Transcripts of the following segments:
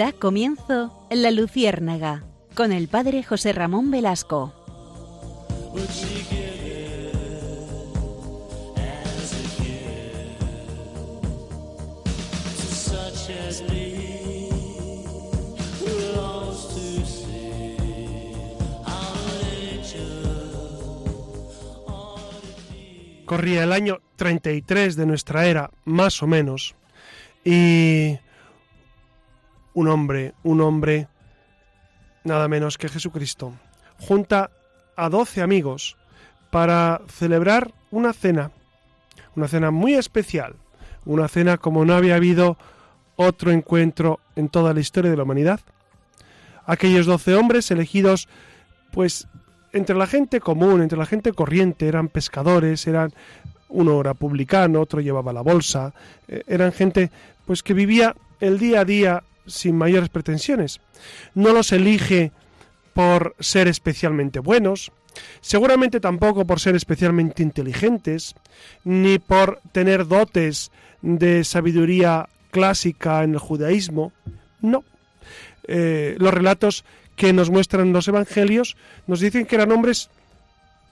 Da comienzo La Luciérnaga con el padre José Ramón Velasco. Corría el año 33 de nuestra era, más o menos, y un hombre, un hombre, nada menos que Jesucristo, junta a doce amigos para celebrar una cena, una cena muy especial, una cena como no había habido otro encuentro en toda la historia de la humanidad. Aquellos doce hombres elegidos, pues, entre la gente común, entre la gente corriente, eran pescadores, eran uno era publicano, otro llevaba la bolsa, eh, eran gente pues que vivía el día a día sin mayores pretensiones. No los elige por ser especialmente buenos, seguramente tampoco por ser especialmente inteligentes, ni por tener dotes de sabiduría clásica en el judaísmo. No. Eh, los relatos que nos muestran los evangelios nos dicen que eran hombres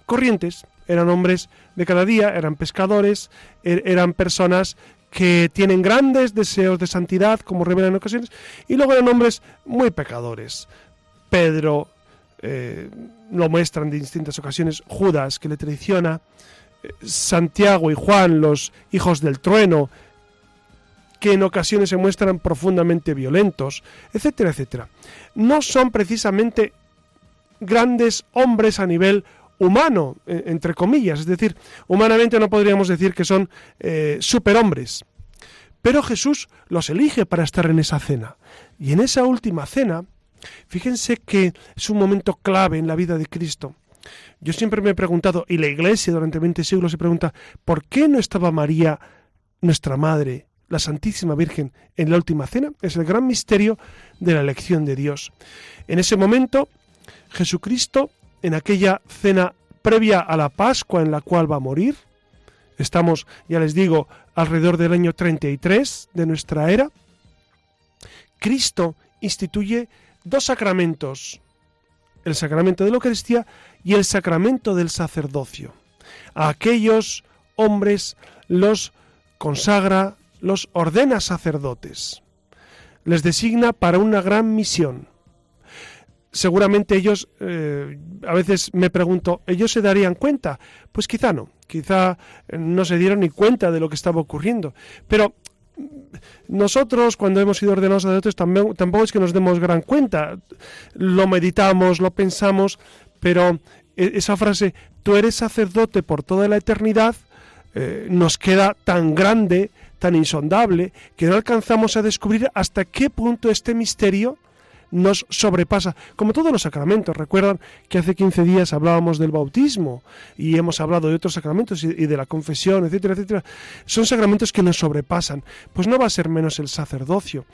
corrientes, eran hombres de cada día, eran pescadores, er, eran personas que tienen grandes deseos de santidad, como revelan en ocasiones, y luego eran hombres muy pecadores. Pedro eh, lo muestran en distintas ocasiones, Judas, que le traiciona, eh, Santiago y Juan, los hijos del trueno, que en ocasiones se muestran profundamente violentos, etcétera, etcétera. No son precisamente grandes hombres a nivel humano, e, entre comillas, es decir, humanamente no podríamos decir que son eh, superhombres. Pero Jesús los elige para estar en esa cena. Y en esa última cena, fíjense que es un momento clave en la vida de Cristo. Yo siempre me he preguntado, y la Iglesia durante 20 siglos se pregunta, ¿por qué no estaba María, nuestra Madre, la Santísima Virgen, en la última cena? Es el gran misterio de la elección de Dios. En ese momento, Jesucristo en aquella cena previa a la Pascua en la cual va a morir. Estamos, ya les digo, alrededor del año 33 de nuestra era. Cristo instituye dos sacramentos, el sacramento de la Eucaristía y el sacramento del sacerdocio. A aquellos hombres los consagra, los ordena sacerdotes. Les designa para una gran misión seguramente ellos, eh, a veces me pregunto, ¿ellos se darían cuenta? Pues quizá no, quizá eh, no se dieron ni cuenta de lo que estaba ocurriendo. Pero mm, nosotros cuando hemos sido ordenados sacerdotes también, tampoco es que nos demos gran cuenta. Lo meditamos, lo pensamos, pero e, esa frase, tú eres sacerdote por toda la eternidad, eh, nos queda tan grande, tan insondable, que no alcanzamos a descubrir hasta qué punto este misterio nos sobrepasa, como todos los sacramentos. Recuerdan que hace 15 días hablábamos del bautismo y hemos hablado de otros sacramentos y de la confesión, etcétera, etcétera. Son sacramentos que nos sobrepasan. Pues no va a ser menos el sacerdocio.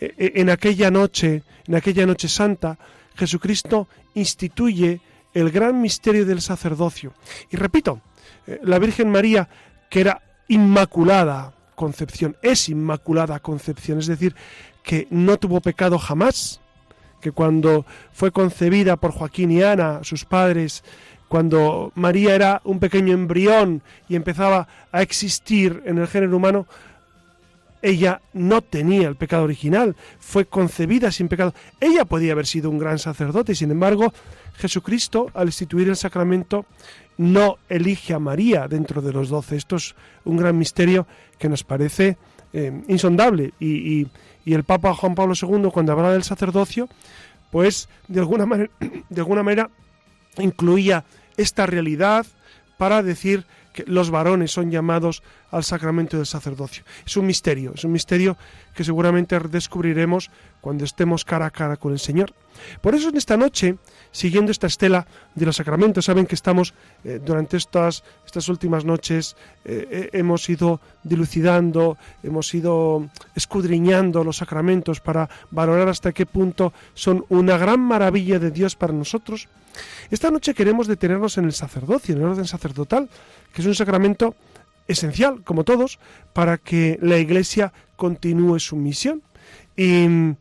E, e, en aquella noche, en aquella noche santa, Jesucristo instituye el gran misterio del sacerdocio. Y repito, eh, la Virgen María, que era inmaculada concepción, es inmaculada concepción, es decir, que no tuvo pecado jamás, que cuando fue concebida por Joaquín y Ana, sus padres, cuando María era un pequeño embrión y empezaba a existir en el género humano, ella no tenía el pecado original, fue concebida sin pecado. Ella podía haber sido un gran sacerdote, sin embargo, Jesucristo, al instituir el sacramento, no elige a María dentro de los doce. Esto es un gran misterio que nos parece eh, insondable y, y el Papa Juan Pablo II, cuando hablaba del sacerdocio, pues de alguna manera, de alguna manera incluía esta realidad para decir que los varones son llamados al sacramento del sacerdocio. Es un misterio, es un misterio que seguramente descubriremos cuando estemos cara a cara con el Señor. Por eso en esta noche, siguiendo esta estela de los sacramentos, saben que estamos eh, durante estas, estas últimas noches, eh, eh, hemos ido dilucidando, hemos ido escudriñando los sacramentos para valorar hasta qué punto son una gran maravilla de Dios para nosotros. Esta noche queremos detenernos en el sacerdocio, en el orden sacerdotal, que es un sacramento esencial, como todos, para que la Iglesia continúe su misión. Y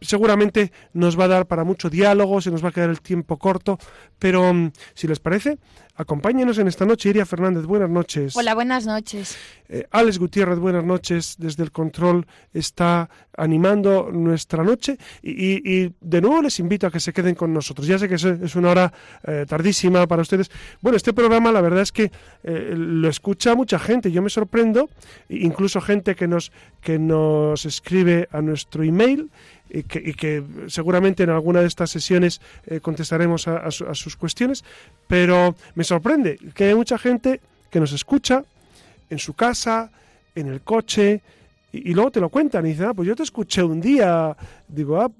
seguramente nos va a dar para mucho diálogo, se nos va a quedar el tiempo corto, pero mm, si les parece, acompáñenos en esta noche. Iria Fernández, buenas noches. Hola, buenas noches. Eh, Alex Gutiérrez, buenas noches. Desde el control está animando nuestra noche y, de nuevo les invito a que se queden con nosotros. Ya sé que es, una hora eh, tardísima para ustedes. Bueno, este programa la verdad es que eh, lo escucha mucha gente. Yo me sorprendo, incluso gente que nos, que nos escribe a nuestro email y que, seguramente en alguna de estas sesiones eh, contestaremos a, sus cuestiones, pero me sorprende que hay mucha gente que nos escucha en su casa, en el coche, y, luego te lo cuentan y dicen, ah, pues yo te escuché un día, digo, ah,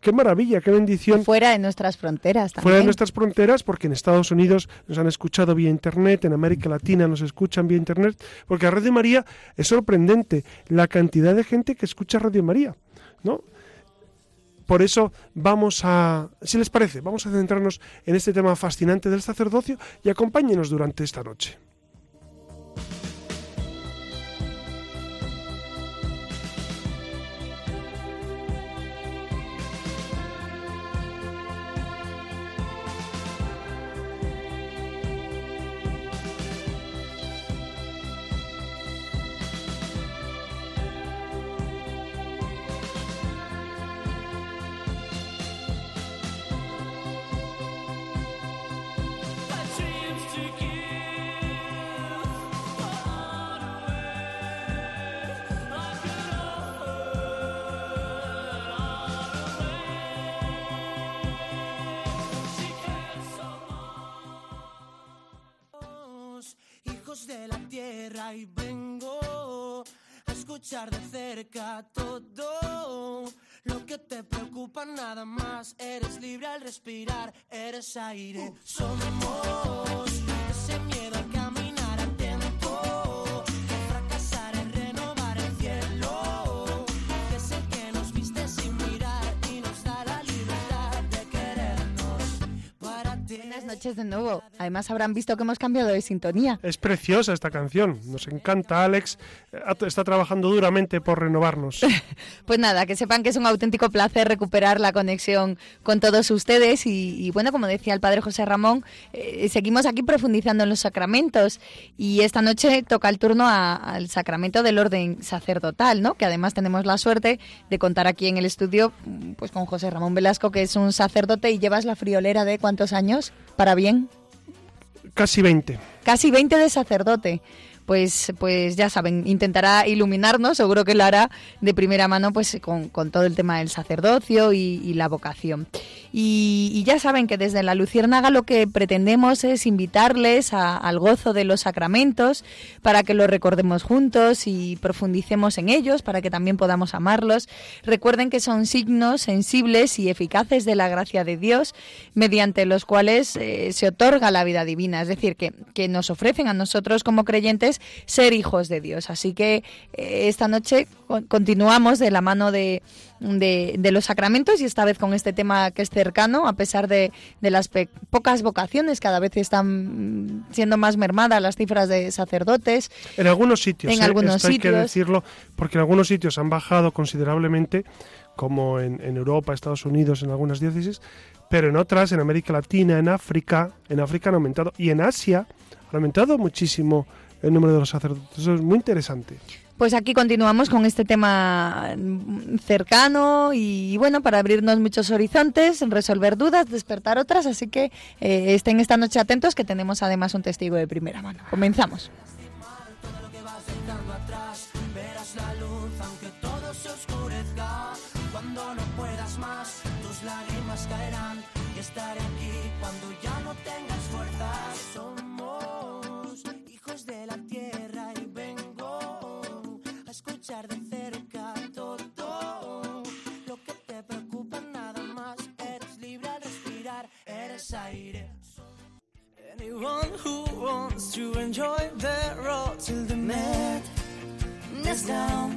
qué maravilla, qué bendición. Fuera de nuestras fronteras también. Fuera de nuestras fronteras, porque en Estados Unidos nos han escuchado vía Internet, en América Latina nos escuchan vía Internet, porque a Radio María es sorprendente la cantidad de gente que escucha Radio María, ¿no? Por eso vamos a, si les parece, vamos a centrarnos en este tema fascinante del sacerdocio y acompáñenos durante esta noche. Eres aire. Somos noches de nuevo. Además habrán visto que hemos cambiado de sintonía. Es preciosa esta canción, nos encanta Alex, eh, está trabajando duramente por renovarnos. pues nada, que sepan que es un auténtico placer recuperar la conexión con todos ustedes y, bueno, como decía el padre José Ramón, eh, seguimos aquí profundizando en los sacramentos y esta noche toca el turno al sacramento del orden sacerdotal, ¿no? Que además tenemos la suerte de contar aquí en el estudio pues con José Ramón Velasco, que es un sacerdote y llevas la friolera de cuántos años, para bien. Casi 20. Casi 20 de sacerdote pues, pues ya saben, intentará iluminarnos, seguro que lo hará de primera mano pues con, todo el tema del sacerdocio y, la vocación. Y, ya saben que desde la Luciérnaga lo que pretendemos es invitarles al gozo de los sacramentos para que los recordemos juntos y profundicemos en ellos, para que también podamos amarlos. Recuerden que son signos sensibles y eficaces de la gracia de Dios, mediante los cuales eh, se otorga la vida divina, es decir, que, que nos ofrecen a nosotros como creyentes ser hijos de Dios. Así que eh, esta noche continuamos de la mano de, de, los sacramentos y esta vez con este tema que es cercano, a pesar de, de las pocas vocaciones, cada vez están siendo más mermadas las cifras de sacerdotes. En algunos sitios, en ¿eh? algunos Esto sitios. hay que decirlo, porque en algunos sitios han bajado considerablemente, como en, en Europa, Estados Unidos, en algunas diócesis, pero en otras, en América Latina, en África, en África han aumentado y en Asia han aumentado muchísimo el número de los sacerdotes. Eso es muy interesante. Pues aquí continuamos con este tema cercano y bueno, para abrirnos muchos horizontes, resolver dudas, despertar otras, así que eh, estén esta noche atentos que tenemos además un testigo de primera mano. Comenzamos. Cuando no puedas más, tus lágrimas caerán y estaré aquí cuando ya no tengas fuerzas. De la tierra y vengo a escuchar de cerca todo lo que te preocupa nada más. Eres libre al respirar, eres aire. Anyone who wants to enjoy the road till the madness down.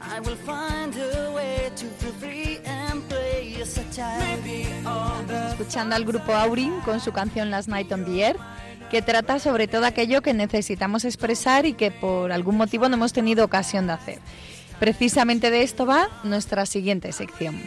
I will find a way to feel free and play as a child. Escuchando al grupo Aurin con su canción Last Night on the Earth que trata sobre todo aquello que necesitamos expresar y que por algún motivo no hemos tenido ocasión de hacer. Precisamente de esto va nuestra siguiente sección.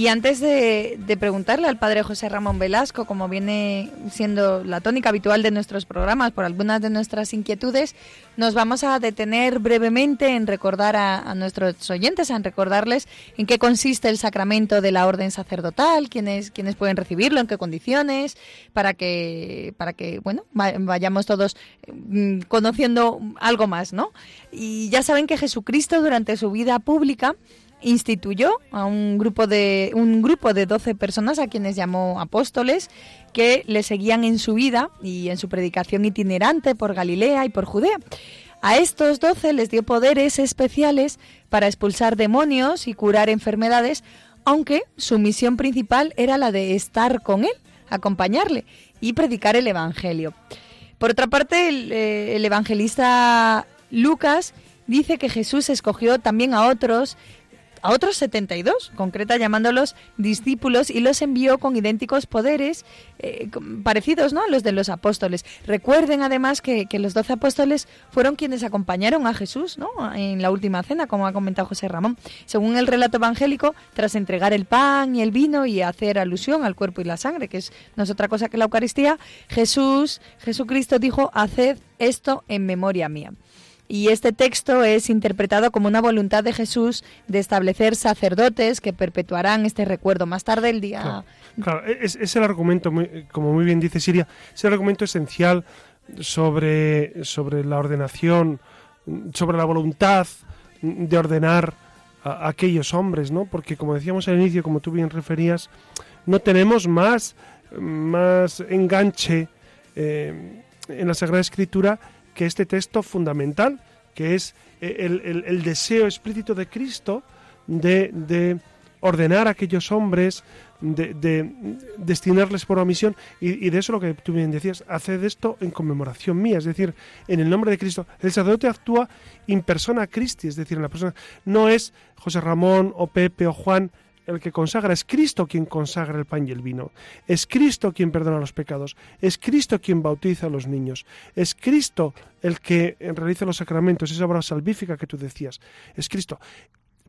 Y antes de, preguntarle al padre José Ramón Velasco, como viene siendo la tónica habitual de nuestros programas, por algunas de nuestras inquietudes, nos vamos a detener brevemente en recordar a, nuestros oyentes, en recordarles en qué consiste el sacramento de la orden sacerdotal, quiénes, quiénes pueden recibirlo, en qué condiciones, para que, para que bueno, vayamos todos mm, conociendo algo más, ¿no? Y ya saben que Jesucristo durante su vida pública instituyó a un grupo de un grupo de 12 personas a quienes llamó apóstoles que le seguían en su vida y en su predicación itinerante por Galilea y por Judea. A estos 12 les dio poderes especiales para expulsar demonios y curar enfermedades, aunque su misión principal era la de estar con él, acompañarle y predicar el evangelio. Por otra parte, el, eh, el evangelista Lucas dice que Jesús escogió también a otros a otros 72, concreta llamándolos discípulos, y los envió con idénticos poderes eh, parecidos ¿no? a los de los apóstoles. Recuerden además que, los doce apóstoles fueron quienes acompañaron a Jesús ¿no? en la última cena, como ha comentado José Ramón. Según el relato evangélico, tras entregar el pan y el vino y hacer alusión al cuerpo y la sangre, que es, no es otra cosa que la Eucaristía, Jesús, Jesucristo dijo, haced esto en memoria mía. Y este texto es interpretado como una voluntad de Jesús de establecer sacerdotes que perpetuarán este recuerdo más tarde el día. Claro, e-, es, el argumento, como muy bien dice Siria, es el argumento esencial sobre, sobre la ordenación, sobre la voluntad de ordenar a, aquellos hombres, ¿no? Porque como decíamos al inicio, como tú bien referías, no tenemos más, más enganche eh, en la Sagrada Escritura que este texto fundamental, que es eh, el, deseo explícito de Cristo de, ordenar a aquellos hombres, de, destinarles por omisión, y, y, de eso lo que tú bien decías, haced esto en conmemoración mía, es decir, en el nombre de Cristo. El sacerdote actúa in persona Christi, es decir, en la persona, no es José Ramón o Pepe o Juan el que consagra, es Cristo quien consagra el pan y el vino, es Cristo quien perdona los pecados, es Cristo quien bautiza a los niños, es Cristo el que realiza los sacramentos, esa obra salvífica que tú decías, es Cristo.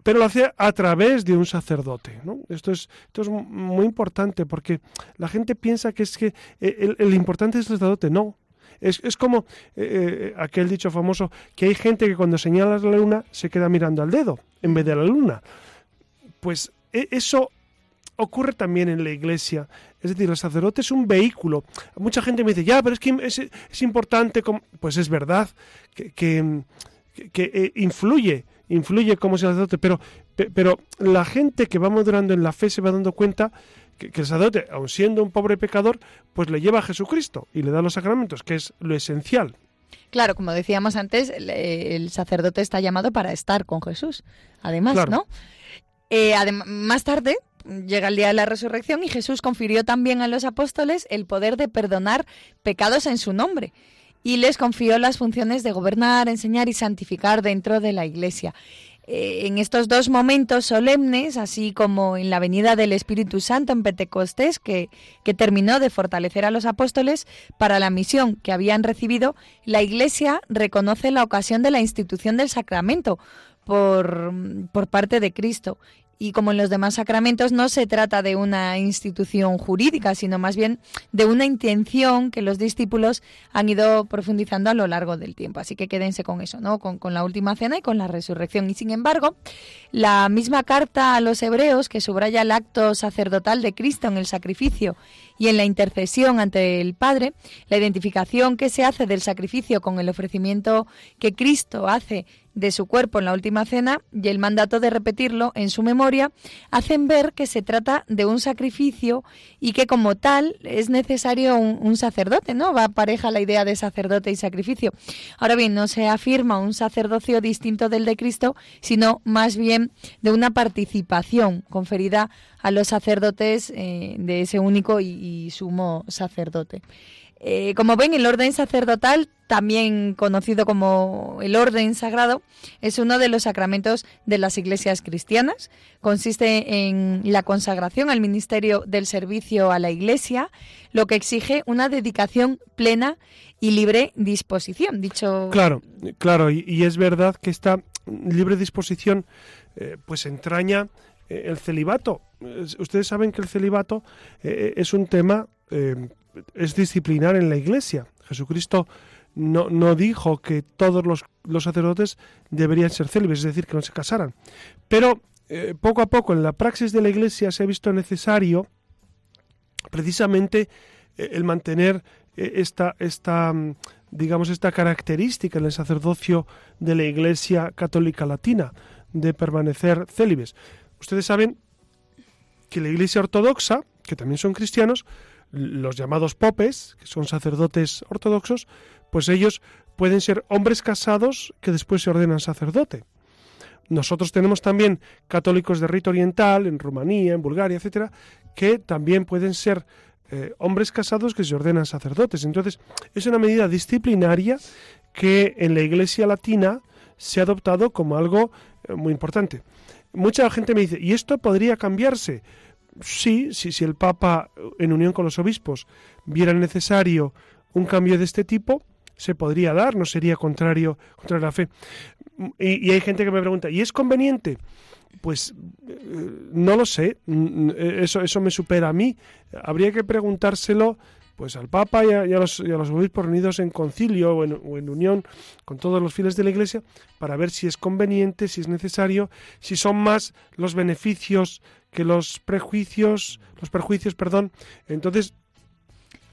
Pero lo hace a través de un sacerdote. ¿no? Esto, es, esto es muy importante porque la gente piensa que es que el, importante es el sacerdote. No, es, es, como eh, eh, aquel dicho famoso que hay gente que cuando señala la luna se queda mirando al dedo en vez de la luna. Pues eso ocurre también en la iglesia. Es decir, el sacerdote es un vehículo. Mucha gente me dice, ya, pero es que es, importante. Pues es verdad que, que, eh, influye, influye como sacerdote, pero, pero la gente que va madurando en la fe se va dando cuenta que, el sacerdote, aun siendo un pobre pecador, pues le lleva a Jesucristo y le da los sacramentos, que es lo esencial. Claro, como decíamos antes, el, sacerdote está llamado para estar con Jesús, además, ¿no? Eh, más tarde llega el día de la resurrección y Jesús confirió también a los apóstoles el poder de perdonar pecados en su nombre y les confió las funciones de gobernar, enseñar y santificar dentro de la Iglesia. Eh, en estos dos momentos solemnes, así como en la venida del Espíritu Santo en Pentecostés, que, que terminó de fortalecer a los apóstoles para la misión que habían recibido, la Iglesia reconoce la ocasión de la institución del sacramento, por, por, parte de Cristo y como en los demás sacramentos no se trata de una institución jurídica, sino más bien de una intención que los discípulos han ido profundizando a lo largo del tiempo. Así que quédense con eso, ¿no? Con, con la última cena y con la resurrección. Y sin embargo, la misma carta a los hebreos que subraya el acto sacerdotal de Cristo en el sacrificio y en la intercesión ante el Padre, la identificación que se hace del sacrificio con el ofrecimiento que Cristo hace de su cuerpo en la última cena y el mandato de repetirlo en su memoria hacen ver que se trata de un sacrificio y que como tal es necesario un, sacerdote, ¿no? Va pareja la idea de sacerdote y sacrificio. Ahora bien, no se afirma un sacerdocio distinto del de Cristo, sino más bien de una participación conferida a los sacerdotes eh, de ese único y sumo sacerdote. Eh, como ven, el orden sacerdotal, también conocido como el orden sagrado, es uno de los sacramentos de las iglesias cristianas. Consiste en la consagración al ministerio del servicio a la iglesia, lo que exige una dedicación plena y libre disposición. Dicho. Claro, claro, y, es verdad que esta libre disposición, eh, pues entraña el celibato. Ustedes saben que el celibato es un tema es disciplinar en la iglesia. Jesucristo no, no dijo que todos los, sacerdotes deberían ser célibes, es decir, que no se casaran. Pero eh, poco a poco en la praxis de la iglesia se ha visto necesario precisamente eh, el mantener eh, esta, esta, mm, digamos, esta característica en el sacerdocio de la iglesia católica latina, de permanecer célibes. Ustedes saben que la iglesia ortodoxa, que también son cristianos, los llamados popes, que son sacerdotes ortodoxos, pues ellos pueden ser hombres casados que después se ordenan sacerdote. Nosotros tenemos también católicos de rito oriental, en Rumanía, en Bulgaria, etcétera, que también pueden ser eh, hombres casados que se ordenan sacerdotes. Entonces, es una medida disciplinaria que en la Iglesia latina se ha adoptado como algo eh, muy importante. Mucha gente me dice, ¿y esto podría cambiarse? sí, sí, si el Papa, en unión con los obispos, viera necesario un cambio de este tipo, se podría dar, no sería contrario contra la fe. Y, y, hay gente que me pregunta, ¿y es conveniente? Pues eh, no lo sé, eso, eso me supera a mí. Habría que preguntárselo pues al Papa y a, los, obispos reunidos en concilio o en, unión con todos los fieles de la Iglesia para ver si es conveniente, si es necesario, si son más los beneficios que los prejuicios, los perjuicios, perdón. Entonces,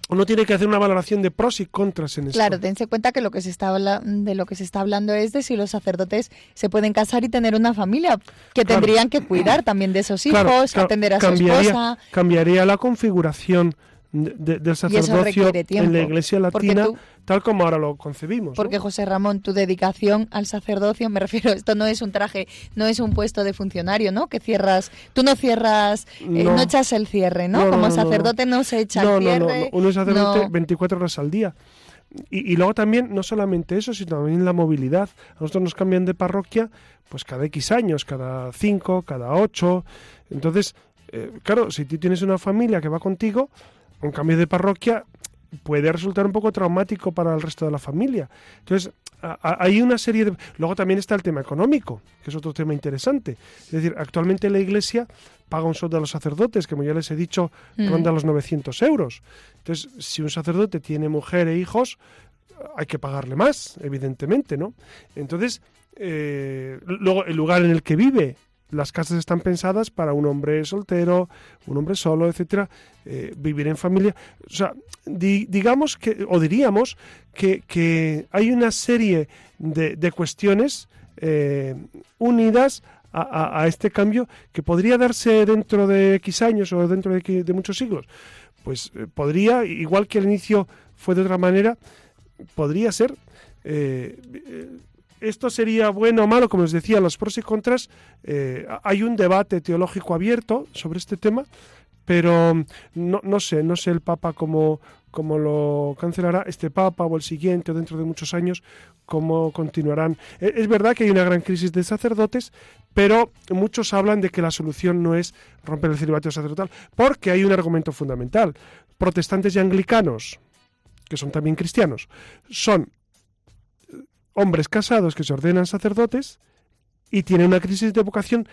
uno tiene que hacer una valoración de pros y contras en esto. Claro, tense cuenta que lo que se está de lo que se está hablando es de si los sacerdotes se pueden casar y tener una familia, que tendrían que cuidar también de esos hijos, atender a su esposa. Cambiaría la configuración del sacerdocio en la Iglesia Latina, tal como ahora lo concebimos. Porque José Ramón, tu dedicación al sacerdocio, me refiero, esto no es un traje, no es un puesto de funcionario, ¿no? Que cierras, tú no cierras, eh, no. echas el cierre, ¿no? como sacerdote no se echa el cierre. No, uno es sacerdote 24 horas al día. Y, y, luego también, no solamente eso, sino también la movilidad. A nosotros nos cambian de parroquia pues cada X años, cada 5, cada 8. Entonces, eh, claro, si tú tienes una familia que va contigo, un cambio de parroquia puede resultar un poco traumático para el resto de la familia. Entonces, hay una serie de... Luego también está el tema económico, que es otro tema interesante. Es decir, actualmente la Iglesia paga un sueldo a los sacerdotes, que como ya les he dicho, mm. ronda los 900 euros. Entonces, si un sacerdote tiene mujer e hijos, hay que pagarle más, evidentemente, ¿no? Entonces, eh, luego el lugar en el que vive las casas están pensadas para un hombre soltero, un hombre solo, etcétera, eh, vivir en familia. O sea, digamos que, o diríamos que, hay una serie de, cuestiones eh, unidas a, este cambio que podría darse dentro de X años o dentro de, de muchos siglos. Pues eh, podría, igual que el inicio fue de otra manera, podría ser esto sería bueno o malo, como les decía, los pros y contras. Eh, hay un debate teológico abierto sobre este tema, pero no, no sé, no sé el Papa cómo, cómo lo cancelará este Papa o el siguiente o dentro de muchos años, cómo continuarán. E, es verdad que hay una gran crisis de sacerdotes, pero muchos hablan de que la solución no es romper el celibato sacerdotal, porque hay un argumento fundamental. Protestantes y anglicanos, que son también cristianos, son hombres casados que se ordenan sacerdotes y tienen una crisis de vocación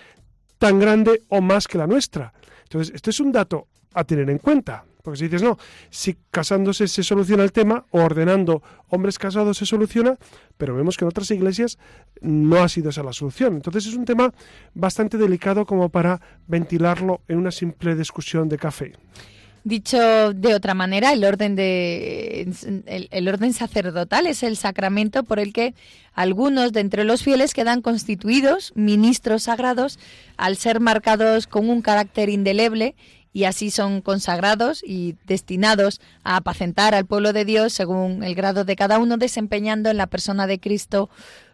tan grande o más que la nuestra. Entonces, esto es un dato a tener en cuenta. Porque si dices, no, si casándose se soluciona el tema, o ordenando hombres casados se soluciona, pero vemos que en otras iglesias no ha sido esa la solución. Entonces es un tema bastante delicado como para ventilarlo en una simple discusión de café. Dicho de otra manera, el orden, de, el, orden sacerdotal es el sacramento por el que algunos de entre los fieles quedan constituidos ministros sagrados al ser marcados con un carácter indeleble y así son consagrados y destinados a apacentar al pueblo de Dios según el grado de cada uno, desempeñando en la persona de Cristo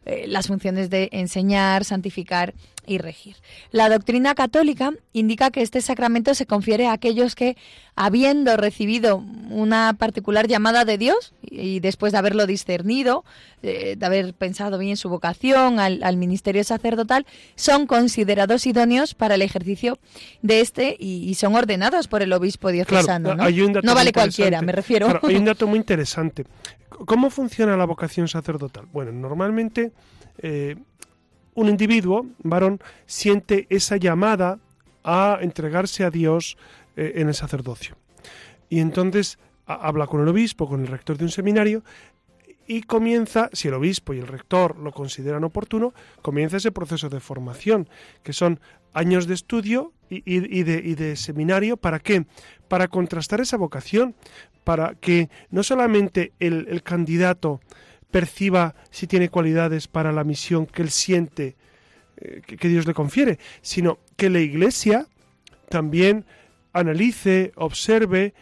eh, las funciones de enseñar, santificar y regir. La doctrina católica indica que este sacramento se confiere a aquellos que, habiendo recibido una particular llamada de Dios y después de haberlo discernido, eh, de haber pensado bien su vocación al, ministerio sacerdotal, son considerados idóneos para el ejercicio de este y, son ordenados por el obispo diocesano. ¿no? vale cualquiera, me refiero. hay un dato muy interesante. ¿Cómo funciona la vocación sacerdotal? Bueno, normalmente eh, un individuo, varón, siente esa llamada a entregarse a Dios eh, en el sacerdocio. Y entonces habla con el obispo, con el rector de un seminario, y comienza, si el obispo y el rector lo consideran oportuno, comienza ese proceso de formación, que son años de estudio y, de, seminario. ¿Para qué? Para contrastar esa vocación, para que no solamente el candidato perciba si tiene cualidades para la misión que él siente eh, que, Dios le confiere, sino que la Iglesia también analice, observe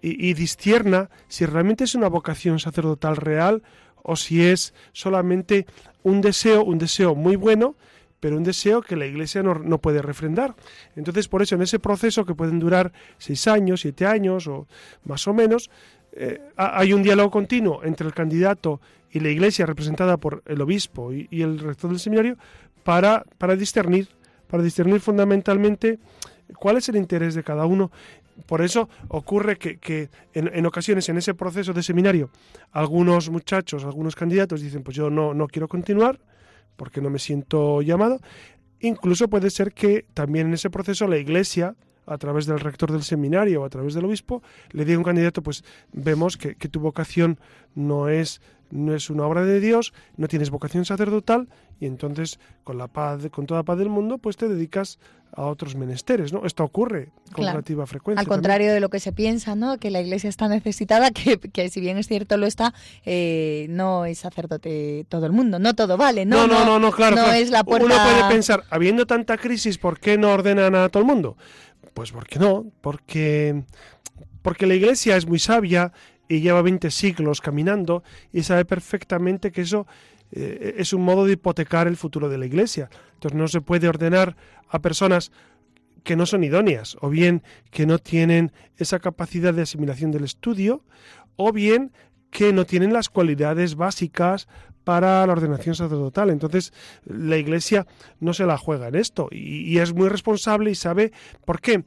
y, y si realmente es una vocación sacerdotal real o si es solamente un deseo, un deseo muy bueno, pero un deseo que la Iglesia no, puede refrendar. Entonces, por eso, en ese proceso que pueden durar seis años, siete años o más o menos, eh, hay un diálogo continuo entre el candidato y la iglesia representada por el obispo y, el rector del seminario para, para discernir, para discernir fundamentalmente cuál es el interés de cada uno. Por eso ocurre que, en, ocasiones en ese proceso de seminario algunos muchachos, algunos candidatos dicen pues yo no, no quiero continuar porque no me siento llamado. Incluso puede ser que también en ese proceso la iglesia a través del rector del seminario o a través del obispo, le diga a un candidato, pues vemos que, tu vocación no es, no es una obra de Dios, no tienes vocación sacerdotal, y entonces con la paz, con toda paz del mundo, pues te dedicas a otros menesteres, ¿no? Esto ocurre con relativa frecuencia. Al contrario de lo que se piensa, ¿no? Que la Iglesia está necesitada, que, que si bien es cierto lo está, eh, no es sacerdote todo el mundo, no todo vale, ¿no? No, no, no, claro. No es la puerta... Uno puede pensar, habiendo tanta crisis, ¿por qué no ordenan a todo el mundo? Pues ¿por qué no? Porque, porque la Iglesia es muy sabia y lleva 20 siglos caminando y sabe perfectamente que eso eh, es un modo de hipotecar el futuro de la Iglesia. Entonces no se puede ordenar a personas que no son idóneas, o bien que no tienen esa capacidad de asimilación del estudio, o bien que no tienen las cualidades básicas para la ordenación sacerdotal. Entonces, la Iglesia no se la juega en esto y, es muy responsable y sabe por qué.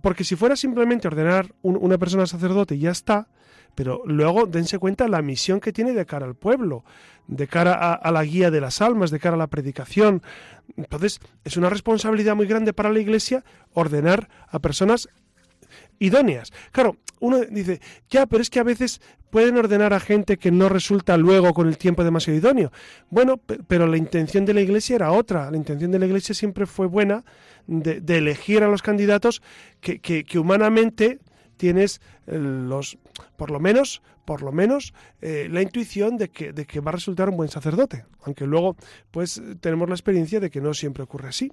Porque si fuera simplemente ordenar una persona sacerdote y ya está, pero luego dense cuenta la misión que tiene de cara al pueblo, de cara a, la guía de las almas, de cara a la predicación. Entonces, es una responsabilidad muy grande para la Iglesia ordenar a personas idóneas. Claro, uno dice, ya, pero es que a veces pueden ordenar a gente que no resulta luego con el tiempo demasiado idóneo. Bueno, pero la intención de la Iglesia era otra. La intención de la Iglesia siempre fue buena de, elegir a los candidatos que, que, humanamente tienes eh, los, por lo menos, por lo menos, eh, la intuición de que, de que va a resultar un buen sacerdote. Aunque luego, pues, tenemos la experiencia de que no siempre ocurre así.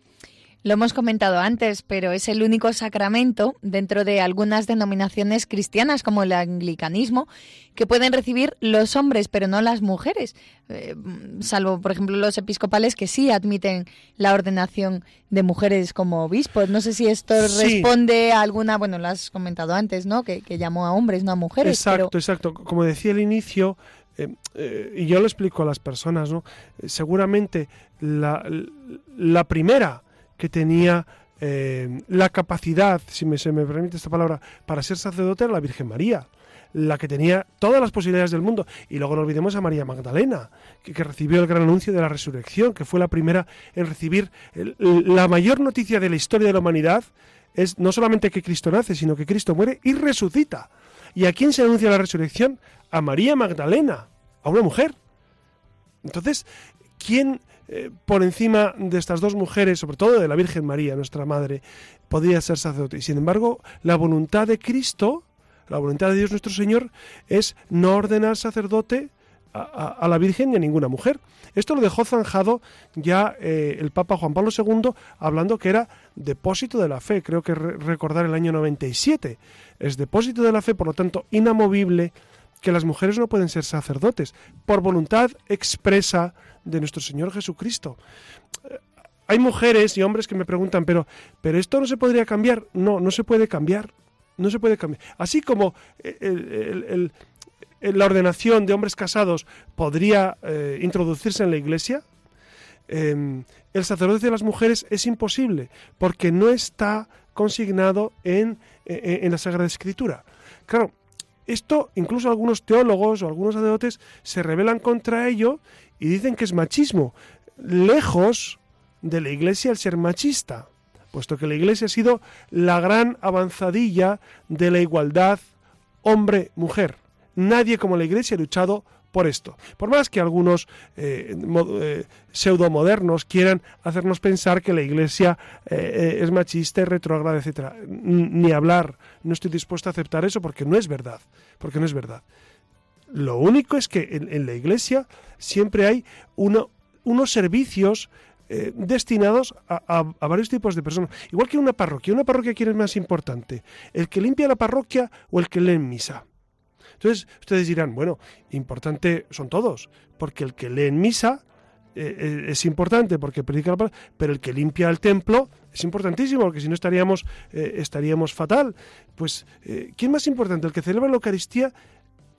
Lo hemos comentado antes, pero es el único sacramento dentro de algunas denominaciones cristianas, como el anglicanismo, que pueden recibir los hombres, pero no las mujeres, eh, salvo, por ejemplo, los episcopales que sí admiten la ordenación de mujeres como obispos. No sé si esto responde a alguna, bueno, lo has comentado antes, ¿no? Que, llamó a hombres, no a mujeres. Exacto, exacto. Como decía al inicio, eh, eh, y yo lo explico a las personas, ¿no? seguramente la, la primera que tenía eh, la capacidad, si me, se me permite esta palabra, para ser sacerdote era la Virgen María la que tenía todas las posibilidades del mundo. Y luego no olvidemos a María Magdalena, que, recibió el gran anuncio de la resurrección, que fue la primera en recibir la mayor noticia de la historia de la humanidad. Es no solamente que Cristo nace, sino que Cristo muere y resucita. ¿Y a quién se anuncia la resurrección? A María Magdalena, a una mujer. Entonces, ¿quién eh, por encima de estas dos mujeres, sobre todo de la Virgen María, nuestra madre, podría ser sacerdote. Y sin embargo, la voluntad de Cristo, la voluntad de Dios nuestro Señor, es no ordenar sacerdote a, la Virgen ni a ninguna mujer. Esto lo dejó zanjado ya eh, el Papa Juan Pablo II, hablando que era depósito de la fe, creo que recordar el año 97. Es depósito de la fe, por lo tanto, inamovible que las mujeres no pueden ser sacerdotes, por voluntad expresa de nuestro Señor Jesucristo. Hay mujeres y hombres que me preguntan, pero, pero esto no se podría cambiar. No, no se puede cambiar. No se puede cambiar. Así como la ordenación de hombres casados podría eh, introducirse en la iglesia, em, el sacerdocio de las mujeres es imposible, porque no está consignado en, en la Sagrada Escritura. Claro, esto incluso algunos teólogos o algunos sacerdotes se rebelan contra ello y dicen que es machismo, lejos de la Iglesia el ser machista, puesto que la Iglesia ha sido la gran avanzadilla de la igualdad hombre-mujer. Nadie como la Iglesia ha luchado por esto. Por más que algunos eh, eh, pseudomodernos quieran hacernos pensar que la Iglesia eh, es machista y retrógrada, etc. Ni hablar. No estoy dispuesto a aceptar eso porque no es verdad. Porque no es verdad. Lo único es que en, la Iglesia siempre hay unos servicios destinados a, a, varios tipos de personas. Igual que una parroquia. ¿Una parroquia quién es más importante? ¿El que limpia la parroquia o el que lee en misa? Entonces, ustedes dirán, bueno, importante son todos, porque el que lee en misa eh, eh, es importante porque predica la palabra, pero el que limpia el templo es importantísimo, porque si no estaríamos, eh, estaríamos fatal. Pues, ¿quién más importante, el que celebra la Eucaristía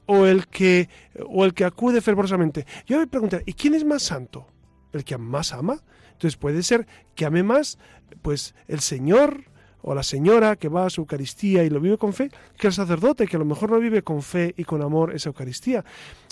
o el que, o el que acude fervorosamente? Yo me pregunto, ¿y quién es más santo? ¿El que más ama? Entonces puede ser que ame más, pues el Señor, o la señora que va a su Eucaristía y lo vive con fe, que el sacerdote que a lo mejor no vive con fe y con amor esa Eucaristía.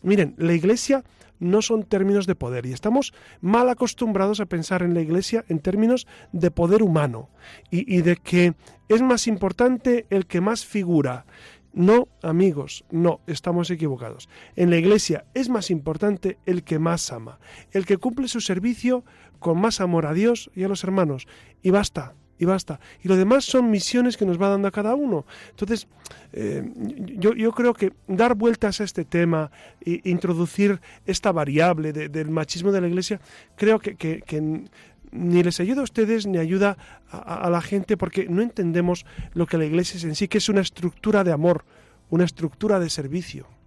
Miren, la Iglesia no son términos de poder y estamos mal acostumbrados a pensar en la Iglesia en términos de poder humano y, y de que es más importante el que más figura. No, amigos, no, estamos equivocados. En la Iglesia es más importante el que más ama, el que cumple su servicio con más amor a Dios y a los hermanos. Y basta, y basta. Y lo demás son misiones que nos va dando a cada uno. Entonces, eh, yo, yo, creo que dar vueltas a este tema e introducir esta variable del machismo de la Iglesia, creo que, que, ni les ayuda a ustedes ni ayuda a, a la gente porque no entendemos lo que la Iglesia es en sí, que es una estructura de amor, una estructura de servicio.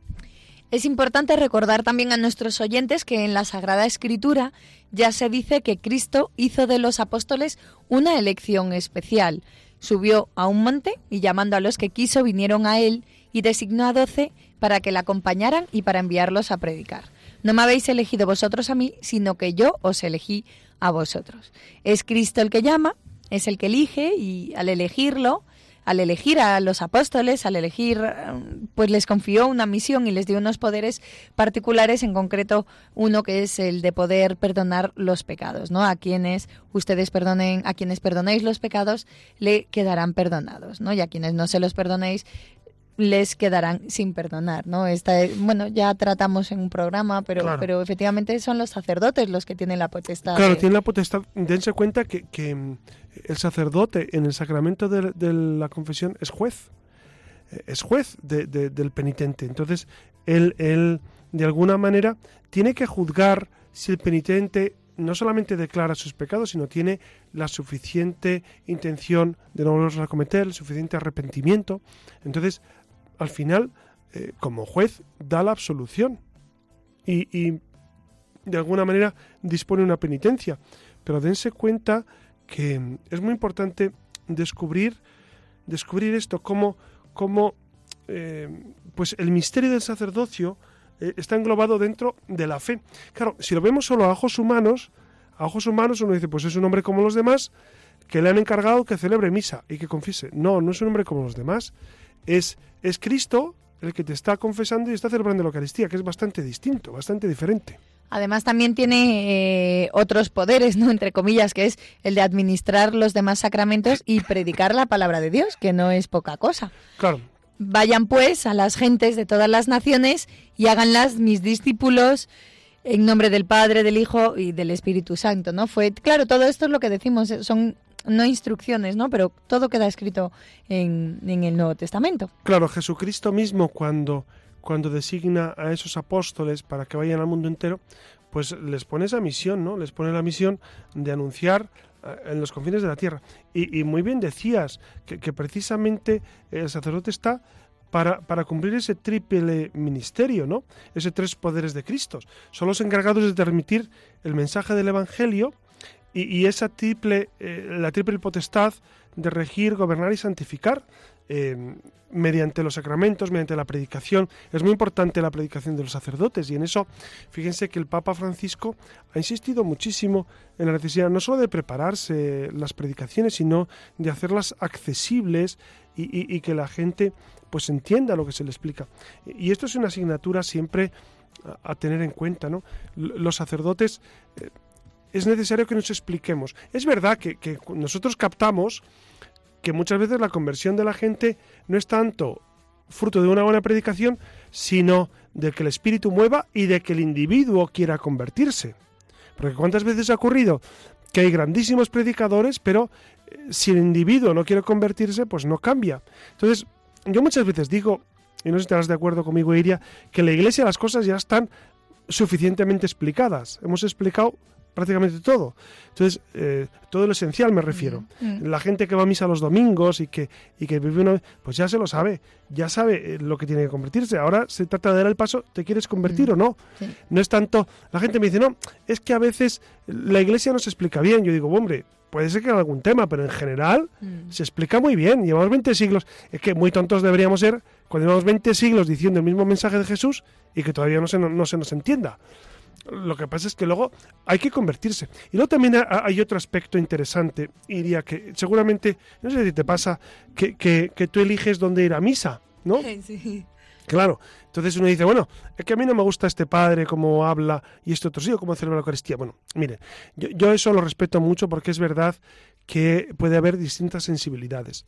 Es importante recordar también a nuestros oyentes que en la Sagrada Escritura ya se dice que Cristo hizo de los apóstoles una elección especial. Subió a un monte y llamando a los que quiso vinieron a él y designó a doce para que le acompañaran y para enviarlos a predicar. No me habéis elegido vosotros a mí, sino que yo os elegí a vosotros. Es Cristo el que llama, es el que elige y al elegirlo al elegir a los apóstoles, al elegir, pues les confió una misión y les dio unos poderes particulares, en concreto uno que es el de poder perdonar los pecados, ¿no? A quienes ustedes perdonen, a quienes perdonéis los pecados, le quedarán perdonados, ¿no? Y a quienes no se los perdonéis, les quedarán sin perdonar, ¿no? Esta, bueno, ya tratamos en un programa, pero, pero efectivamente son los sacerdotes los que tienen la potestad. Claro, tienen la potestad. Dense cuenta que, que mm, el sacerdote en el sacramento de, la confesión es juez, eh, es juez del penitente. Entonces, él, él, de alguna manera, tiene que juzgar si el penitente no solamente declara sus pecados, sino tiene la suficiente intención de no volverlos a cometer, el suficiente arrepentimiento. Entonces, al final, eh, como juez, da la absolución y, de alguna manera dispone una penitencia. Pero dense cuenta que es muy importante descubrir, descubrir esto, cómo, cómo eh, pues el misterio del sacerdocio eh, está englobado dentro de la fe. Claro, si lo vemos solo a ojos humanos, a ojos humanos uno dice, pues es un hombre como los demás, que le han encargado que celebre misa y que confiese. No, no es un hombre como los demás es, es Cristo el que te está confesando y está celebrando la Eucaristía, que es bastante distinto, bastante diferente. Además también tiene eh, otros poderes, ¿no? Entre comillas, que es el de administrar los demás sacramentos y predicar la palabra de Dios, que no es poca cosa. Claro. Vayan pues a las gentes de todas las naciones y háganlas mis discípulos en nombre del Padre, del Hijo y del Espíritu Santo, ¿no? Fue, claro, todo esto es lo que decimos, son no instrucciones, ¿no? Pero todo queda escrito en, en, el Nuevo Testamento. Claro, Jesucristo mismo cuando, cuando designa a esos apóstoles para que vayan al mundo entero, pues les pone esa misión, ¿no? Les pone la misión de anunciar eh, en los confines de la tierra. Y, muy bien decías que, precisamente el sacerdote está para, para, cumplir ese triple ministerio, ¿no? Ese tres poderes de Cristo. Son los encargados de transmitir el mensaje del Evangelio y, esa triple, eh, la triple potestad de regir, gobernar y santificar eh, mediante los sacramentos, mediante la predicación. Es muy importante la predicación de los sacerdotes y en eso, fíjense que el Papa Francisco ha insistido muchísimo en la necesidad no solo de prepararse las predicaciones, sino de hacerlas accesibles y, que la gente pues entienda lo que se le explica. Y esto es una asignatura siempre a, tener en cuenta, ¿no? Los sacerdotes eh, es necesario que nos expliquemos. Es verdad que, que nosotros captamos que muchas veces la conversión de la gente no es tanto fruto de una buena predicación, sino de que el espíritu mueva y de que el individuo quiera convertirse. Porque cuántas veces ha ocurrido que hay grandísimos predicadores, pero eh, si el individuo no quiere convertirse, pues no cambia. Entonces, yo muchas veces digo, y no sé si estarás de acuerdo conmigo, Iria, que en la iglesia las cosas ya están suficientemente explicadas. Hemos explicado prácticamente todo. Entonces, eh, todo lo esencial me refiero. Mm, mm. La gente que va a misa los domingos y que, y que vive una pues ya se lo sabe, ya sabe eh, lo que tiene que convertirse. Ahora se trata de dar el paso, ¿te quieres convertir mm. o no? No es tanto, la gente me dice, no, es que a veces la iglesia no se explica bien. Yo digo, hombre, puede ser que en algún tema, pero en general se explica muy bien. Llevamos 20 siglos, es que muy tontos deberíamos ser cuando llevamos 20 siglos diciendo el mismo mensaje de Jesús y que todavía no se, no se nos entienda. Lo que pasa es que luego hay que convertirse. Y luego también hay otro aspecto interesante, diría que seguramente, no sé si te pasa, que, que, tú eliges dónde ir a misa, ¿no? Sí. Claro, entonces uno dice, bueno, es que a mí no me gusta este padre, cómo habla, y este otro sí, o cómo celebra la Eucaristía. Bueno, mire, yo, yo eso lo respeto mucho porque es verdad que puede haber distintas sensibilidades.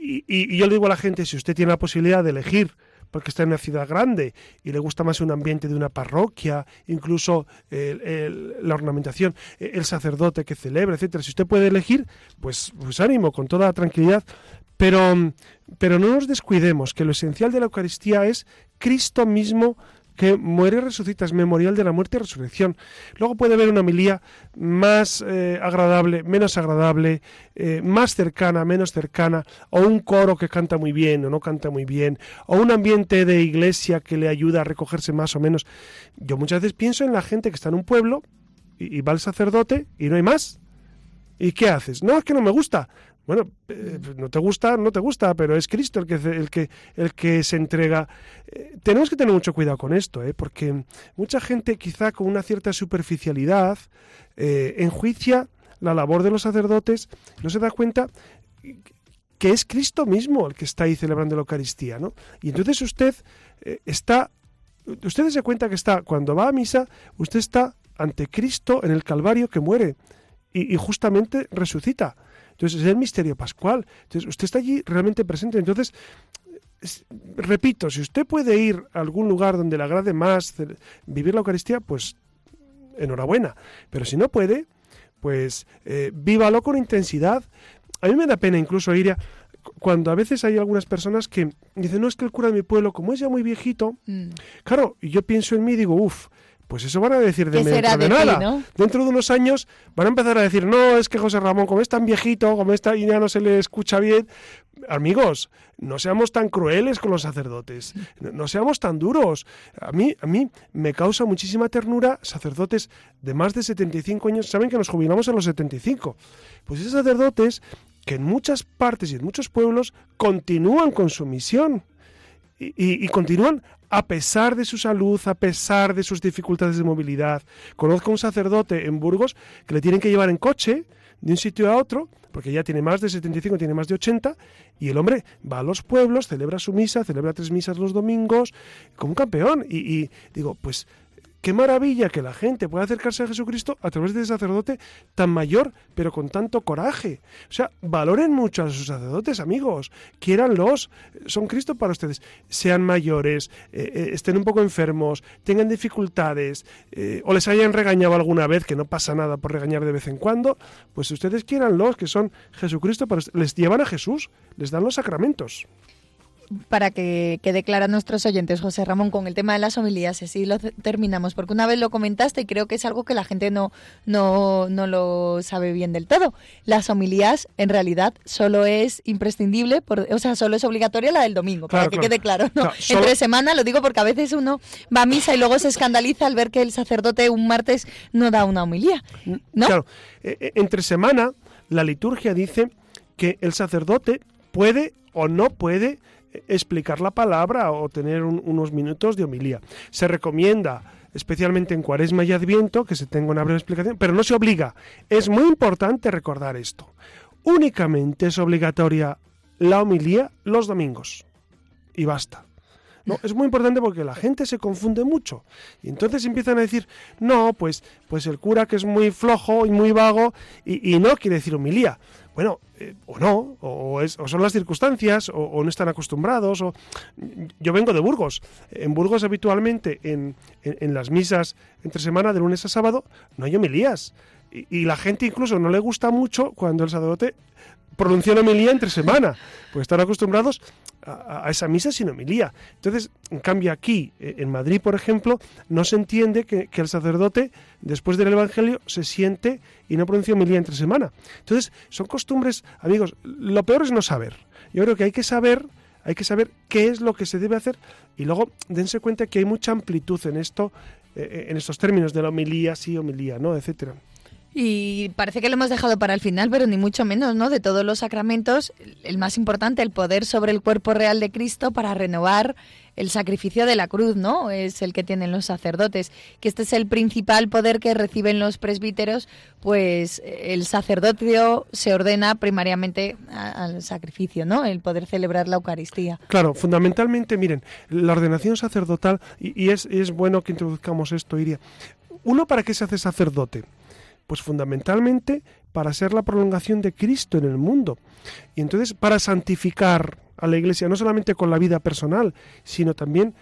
Y, y, y, yo le digo a la gente, si usted tiene la posibilidad de elegir porque está en una ciudad grande y le gusta más un ambiente de una parroquia, incluso la ornamentación, e, el sacerdote que celebra, etcétera. Si usted puede elegir, pues, pues ánimo, con toda tranquilidad. Pero, pero no nos descuidemos que lo esencial de la Eucaristía es Cristo mismo que muere y resucita, es memorial de la muerte y resurrección. Luego puede haber una homilía más eh, agradable, menos agradable, eh, más cercana, menos cercana, o un coro que canta muy bien o no canta muy bien, o un ambiente de iglesia que le ayuda a recogerse más o menos. Yo muchas veces pienso en la gente que está en un pueblo y, y va el sacerdote y no hay más. ¿Y qué haces? No, es que no me gusta. Bueno, eh, pues no te gusta, no te gusta, pero es Cristo el que, el que, el que se entrega. Eh, tenemos que tener mucho cuidado con esto, ¿eh? porque mucha gente quizá con una cierta superficialidad eh, enjuicia la labor de los sacerdotes, no se da cuenta que es Cristo mismo el que está ahí celebrando la Eucaristía, ¿no? Y entonces usted está, usted se cuenta que está, cuando va a misa, usted está ante Cristo en el Calvario que muere y, y justamente resucita. Entonces es el misterio pascual. Entonces usted está allí realmente presente. Entonces, repito, si usted puede ir a algún lugar donde le agrade más vivir la Eucaristía, pues enhorabuena. Pero si no puede, pues eh, vívalo con intensidad. A mí me da pena incluso ir a, cuando a veces hay algunas personas que dicen, no es que el cura de mi pueblo, como es ya muy viejito, mm. claro, y yo pienso en mí y digo, uff, pues eso van a decir de, dentro de, nada. Dentro de unos años van a empezar a decir, no, es que José Ramón, como es tan viejito, como está y ya no se le escucha bien. Amigos, no seamos tan crueles con los sacerdotes, no seamos tan duros. A mí, a mí me causa muchísima ternura sacerdotes de más de 75 años, saben que nos jubilamos a los 75. Pues esos sacerdotes que en muchas partes y en muchos pueblos continúan con su misión. Y, continúan a pesar de su salud, a pesar de sus dificultades de movilidad. Conozco un sacerdote en Burgos que le tienen que llevar en coche de un sitio a otro, porque ya tiene más de 75, tiene más de 80, y el hombre va a los pueblos, celebra su misa, celebra tres misas los domingos, como un campeón. Y, y digo, pues Qué maravilla que la gente pueda acercarse a Jesucristo a través de ese sacerdote tan mayor, pero con tanto coraje. O sea, valoren mucho a sus sacerdotes, amigos. Quiéranlos. Son Cristo para ustedes. Sean mayores, eh, eh, estén un poco enfermos, tengan dificultades, eh, o les hayan regañado alguna vez, que no pasa nada por regañar de vez en cuando, pues ustedes quiéranlos, que son Jesucristo para ustedes. Les llevan a Jesús, les dan los sacramentos. Para que quede clara a nuestros oyentes, José Ramón, con el tema de las homilías, así lo terminamos, porque una vez lo comentaste y creo que es algo que la gente no, no, no lo sabe bien del todo. Las homilías, en realidad, solo es imprescindible, por, o sea, solo es obligatoria la del domingo, para que quede claro. ¿no? Entre semana, lo digo porque a veces uno va a misa y luego se escandaliza al ver que el sacerdote un martes no da una homilía. ¿no? Claro, e, e, entre semana la liturgia dice que el sacerdote puede o no puede explicar la palabra o tener unos minutos de homilía. Se recomienda, especialmente en Cuaresma y Adviento, que se tenga una breve explicación, pero no se obliga. Es muy importante recordar esto. Únicamente es obligatoria la homilía los domingos. Y basta. No, es muy importante porque la gente se confunde mucho. Y entonces empiezan a decir, no, pues, pues el cura que es muy flojo y muy vago y, y no quiere decir homilía. Bueno, eh, o no, o, es, o, son las circunstancias, o, no están acostumbrados. O... Yo vengo de Burgos. En Burgos habitualmente, en, en, las misas entre semana, de lunes a sábado, no hay homilías. Y, la gente incluso no le gusta mucho cuando el sacerdote pronuncia una homilía entre semana, pues están acostumbrados a, esa misa sin homilía. Entonces, en cambio aquí, eh, en Madrid, por ejemplo, no se entiende que, el sacerdote, después del Evangelio, se siente y no pronuncia homilía entre semana. Entonces, son costumbres, amigos, lo peor es no saber. Yo creo que hay que saber hay que saber qué es lo que se debe hacer y luego dense cuenta que hay mucha amplitud en esto, eh, eh, en estos términos de la homilía, sí, homilía, no, etcétera. Y parece que lo hemos dejado para el final, pero ni mucho menos, ¿no? De todos los sacramentos, el más importante, el poder sobre el cuerpo real de Cristo para renovar el sacrificio de la cruz, ¿no? Es el que tienen los sacerdotes, que este es el principal poder que reciben los presbíteros, pues el sacerdocio se ordena primariamente al sacrificio, ¿no? El poder celebrar la Eucaristía. Claro, fundamentalmente, miren, la ordenación sacerdotal, y, es, es bueno que introduzcamos esto, Iria. Uno, ¿para qué se hace sacerdote? Pues fundamentalmente para ser la prolongación de Cristo en el mundo. Y entonces para santificar a la Iglesia, no solamente con la vida personal, sino también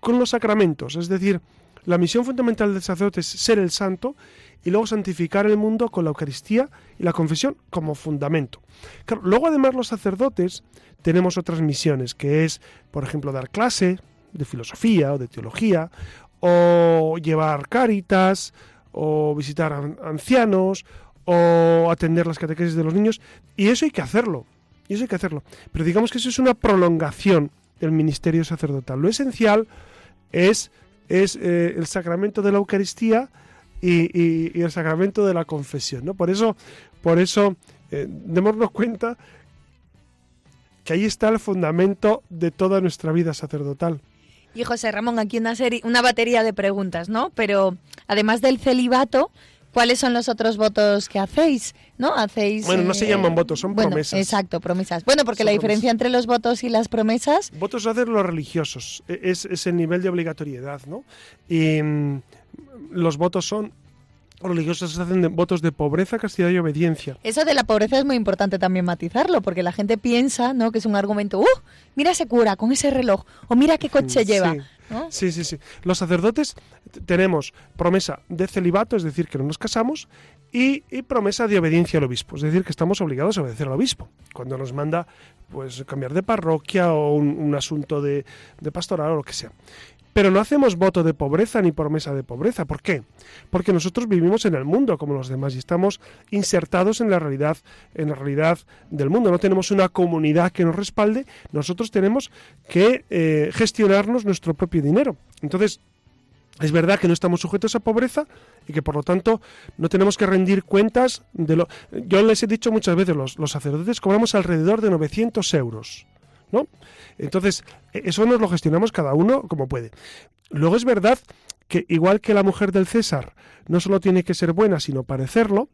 con los sacramentos. Es decir, la misión fundamental del sacerdote es ser el santo y luego santificar el mundo con la Eucaristía y la confesión como fundamento. luego además los sacerdotes tenemos otras misiones, que es, por ejemplo, dar clase de filosofía o de teología, o llevar cáritas, o visitar ancianos, o atender las catequesis de los niños, y eso hay que hacerlo, y eso hay que hacerlo. Pero digamos que eso es una prolongación del ministerio sacerdotal. Lo esencial es, es eh, el sacramento de la Eucaristía y, el sacramento de la confesión. ¿no? Por eso, por eso eh, démonos cuenta que ahí está el fundamento de toda nuestra vida sacerdotal. Y José Ramón, aquí una serie, una batería de preguntas, ¿no? Pero además del celibato, ¿cuáles son los otros votos que hacéis? ¿No? Hacéis. Bueno, no se llaman eh, votos, son promesas. Exacto, promesas. Bueno, porque la diferencia entre los votos y las promesas. Votos hacen los religiosos, e, es, es el nivel de obligatoriedad, ¿no? Y mm, los votos son religiosos hacen votos de pobreza, castidad y obediencia. Eso de la pobreza es muy importante también matizarlo, porque la gente piensa ¿no? que es un argumento, ¡uh! Mira ese cura con ese reloj, o mira qué coche lleva. Sí, sí, sí. Los sacerdotes tenemos promesa de celibato, es decir, que no nos casamos, y, promesa de obediencia al obispo, es decir, que estamos obligados a obedecer al obispo. Cuando nos manda pues cambiar de parroquia o un, asunto de, pastoral o lo que sea. Pero no hacemos voto de pobreza ni promesa de pobreza. ¿Por qué? Porque nosotros vivimos en el mundo como los demás y estamos insertados en la realidad, en la realidad del mundo. No tenemos una comunidad que nos respalde. Nosotros tenemos que eh, gestionarnos nuestro propio dinero. Entonces, es verdad que no estamos sujetos a pobreza y que por lo tanto no tenemos que rendir cuentas de lo... Yo les he dicho muchas veces, los, los sacerdotes cobramos alrededor de 900 euros ¿no? Entonces, e-, eso nos lo gestionamos cada uno como puede. Luego es verdad que igual que la mujer del César no solo tiene que ser buena, sino parecerlo,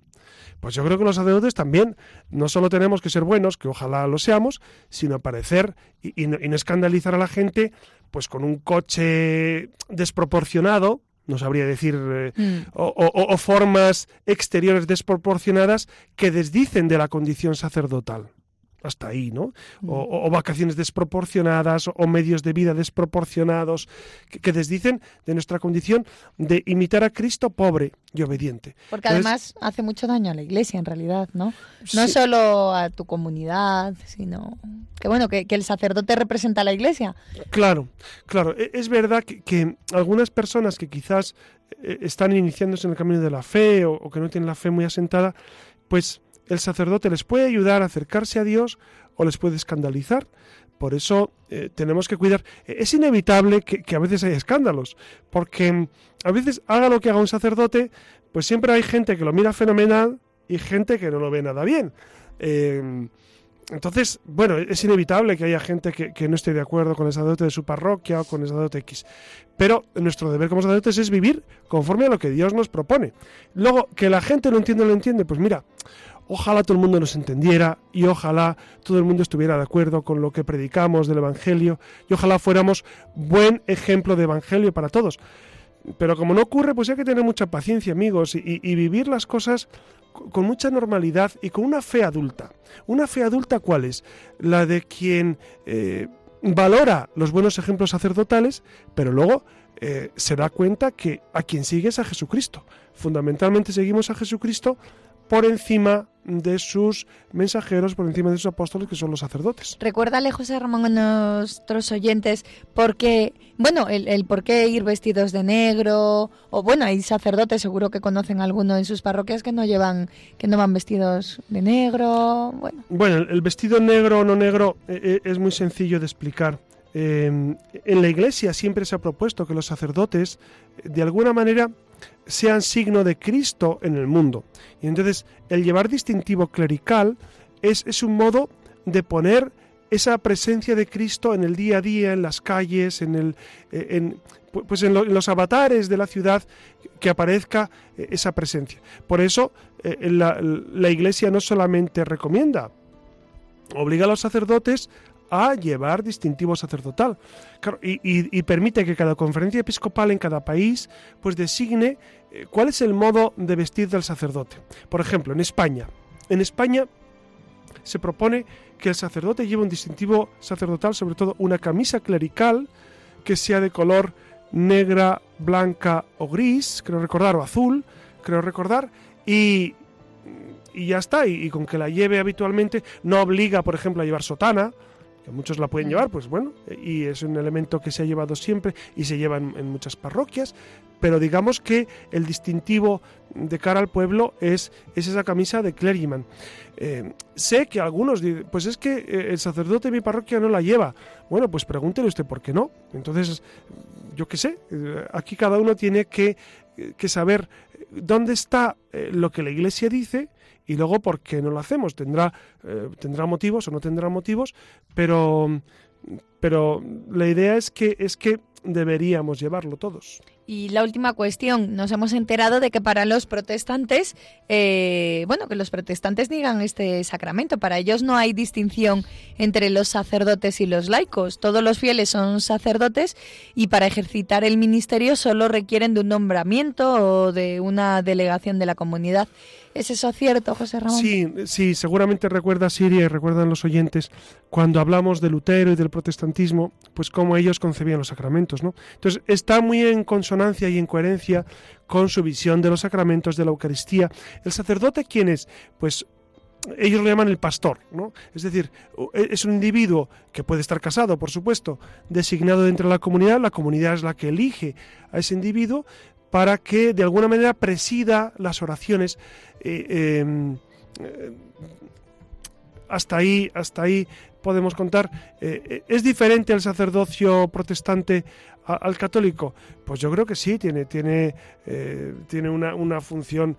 pues yo creo que los sacerdotes también no solo tenemos que ser buenos, que ojalá lo seamos, sino parecer y, no, escandalizar a la gente pues con un coche desproporcionado, no sabría decir, eh, mm. o, formas exteriores desproporcionadas que desdicen de la condición sacerdotal. Hasta ahí, ¿no? O, vacaciones desproporcionadas o medios de vida desproporcionados que, desdicen de nuestra condición de imitar a Cristo pobre y obediente. Porque además hace mucho daño a la iglesia en realidad, ¿no? No solo a tu comunidad, sino que bueno, que, el sacerdote representa a la iglesia. Claro, claro. E, es verdad que, algunas personas que quizás eh, están iniciándose en el camino de la fe o, o que no tienen la fe muy asentada, pues el sacerdote les puede ayudar a acercarse a Dios o les puede escandalizar. Por eso eh, tenemos que cuidar. E, es inevitable que, a veces hay escándalos, porque mm, a veces haga lo que haga un sacerdote, pues siempre hay gente que lo mira fenomenal y gente que no lo ve nada bien. Em, entonces, bueno, es inevitable que haya gente que, que, no esté de acuerdo con el sacerdote de su parroquia o con el sacerdote X. Pero nuestro deber como sacerdotes es vivir conforme a lo que Dios nos propone. Luego, que la gente no entiende, lo entiende, pues mira, Ojalá todo el mundo nos entendiera y ojalá todo el mundo estuviera de acuerdo con lo que predicamos del Evangelio y ojalá fuéramos buen ejemplo de Evangelio para todos. Pero como no ocurre, pues hay que tener mucha paciencia, amigos, y, vivir las cosas con mucha normalidad y con una fe adulta. ¿Una fe adulta cuál es? La de quien eh, valora los buenos ejemplos sacerdotales, pero luego eh, se da cuenta que a quien sigue es a Jesucristo. Fundamentalmente seguimos a Jesucristo por encima de sus mensajeros, por encima de sus apóstoles, que son los sacerdotes. Recuérdale, José Ramón, a nuestros oyentes, por qué, bueno, el, por qué ir vestidos de negro, o bueno, hay sacerdotes, seguro que conocen alguno en sus parroquias que no llevan, que no van vestidos de negro, bueno. Bueno, el vestido negro o no negro eh, eh, es muy sencillo de explicar. Em, en la Iglesia siempre se ha propuesto que los sacerdotes, de alguna manera, sean signo de Cristo en el mundo. Y entonces el llevar distintivo clerical es, es un modo de poner esa presencia de Cristo en el día a día, en las calles, en, el, eh, en, pues en, los avatares de la ciudad, que aparezca eh, esa presencia. Por eso eh, la, la Iglesia no solamente recomienda, obliga a los sacerdotes a llevar distintivo sacerdotal. y, permite que cada conferencia episcopal en cada país pues designe eh, cuál es el modo de vestir del sacerdote. Por ejemplo, en España. En España se propone que el sacerdote lleve un distintivo sacerdotal, sobre todo una camisa clerical que sea de color negra, blanca o gris, creo recordar, o azul, creo recordar, y, y ya está, y, con que la lleve habitualmente, no obliga, por ejemplo, a llevar sotana, muchos la pueden llevar, pues bueno, y es un elemento que se ha llevado siempre y se lleva en, muchas parroquias, pero digamos que el distintivo de cara al pueblo es, es esa camisa de clergyman. Eh, sé que algunos dicen, pues es que eh, el sacerdote de mi parroquia no la lleva. Bueno, pues pregúntele usted por qué no. Entonces, yo qué sé, eh, aquí cada uno tiene que saber dónde está lo que la iglesia dice y luego por qué no lo hacemos. Tendrá, eh, tendrá motivos o no tendrá motivos, pero, pero la idea es que, es que deberíamos llevarlo todos. Y la última cuestión, nos hemos enterado de que para los protestantes, eh, bueno, que los protestantes digan este sacramento, para ellos no hay distinción entre los sacerdotes y los laicos, todos los fieles son sacerdotes y para ejercitar el ministerio solo requieren de un nombramiento o de una delegación de la comunidad. ¿Es eso cierto, José Ramón? Sí, sí, seguramente recuerda Siria y recuerdan los oyentes cuando hablamos de Lutero y del protestantismo, pues cómo ellos concebían los sacramentos, ¿no? Entonces, está muy en consonancia y en coherencia con su visión de los sacramentos de la Eucaristía. El sacerdote, ¿quién es? Pues ellos lo llaman el pastor, ¿no? Es decir, e, es un individuo que puede estar casado, por supuesto, designado dentro de la comunidad, la comunidad es la que elige a ese individuo para que de alguna manera presida las oraciones. Eh, em, eh, hasta ahí, hasta ahí podemos contar. Eh, ¿Es diferente el sacerdocio protestante al católico? Pues yo creo que sí, tiene, tiene, tiene una, una función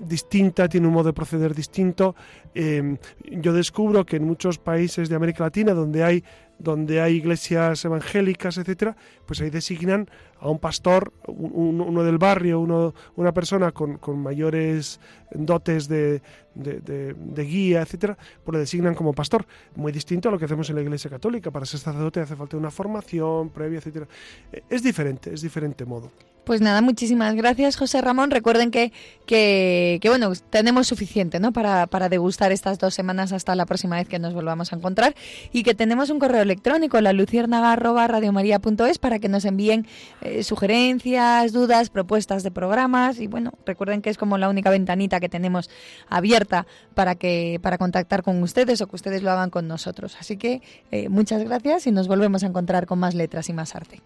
distinta, tiene un modo de proceder distinto. Em, yo descubro que en muchos países de América Latina donde hay donde hay iglesias evangélicas, etcétera, pues ahí designan a un pastor, uno del barrio, uno, una persona con, mayores dotes de, de, guía, etcétera, pues le designan como pastor. Muy distinto a lo que hacemos en la iglesia católica. Para ser sacerdote hace falta una formación previa, etcétera. Es diferente, es diferente modo. Pues nada, muchísimas gracias, José Ramón. Recuerden que, que, bueno, tenemos suficiente ¿no? para, para, degustar estas dos semanas hasta la próxima vez que nos volvamos a encontrar y que tenemos un correo electrónico, la luciérnaga.radiomaría.es, que nos envíen eh, sugerencias, dudas, propuestas de programas y bueno, recuerden que es como la única ventanita que tenemos abierta para, que, para contactar con ustedes o que ustedes lo hagan con nosotros. Así que eh, muchas gracias y nos volvemos a encontrar con más letras y más arte.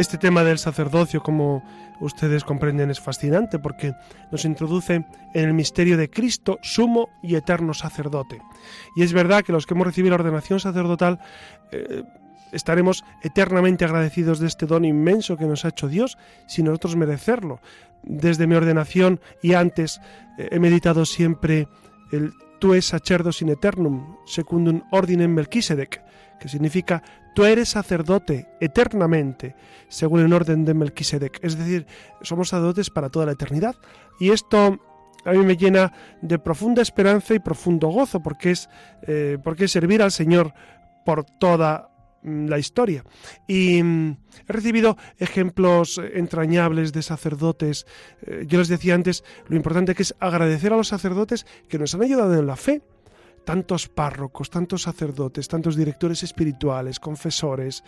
Este tema del sacerdocio, como ustedes comprenden, es fascinante porque nos introduce en el misterio de Cristo, sumo y eterno sacerdote. Y es verdad que los que hemos recibido la ordenación sacerdotal eh, estaremos eternamente agradecidos de este don inmenso que nos ha hecho Dios sin nosotros merecerlo. Desde mi ordenación y antes eh, he meditado siempre el tu es sacerdos in eternum, secundum ordinem Melquisedec, que significa tú eres sacerdote eternamente, según el orden de Melquisedec. Es decir, somos sacerdotes para toda la eternidad. Y esto a mí me llena de profunda esperanza y profundo gozo, porque es, eh, porque servir al Señor por toda mm, la historia. Y mm, he recibido ejemplos entrañables de sacerdotes. Eh, yo les decía antes lo importante que es agradecer a los sacerdotes que nos han ayudado en la fe tantos párrocos, tantos sacerdotes, tantos directores espirituales, confesores,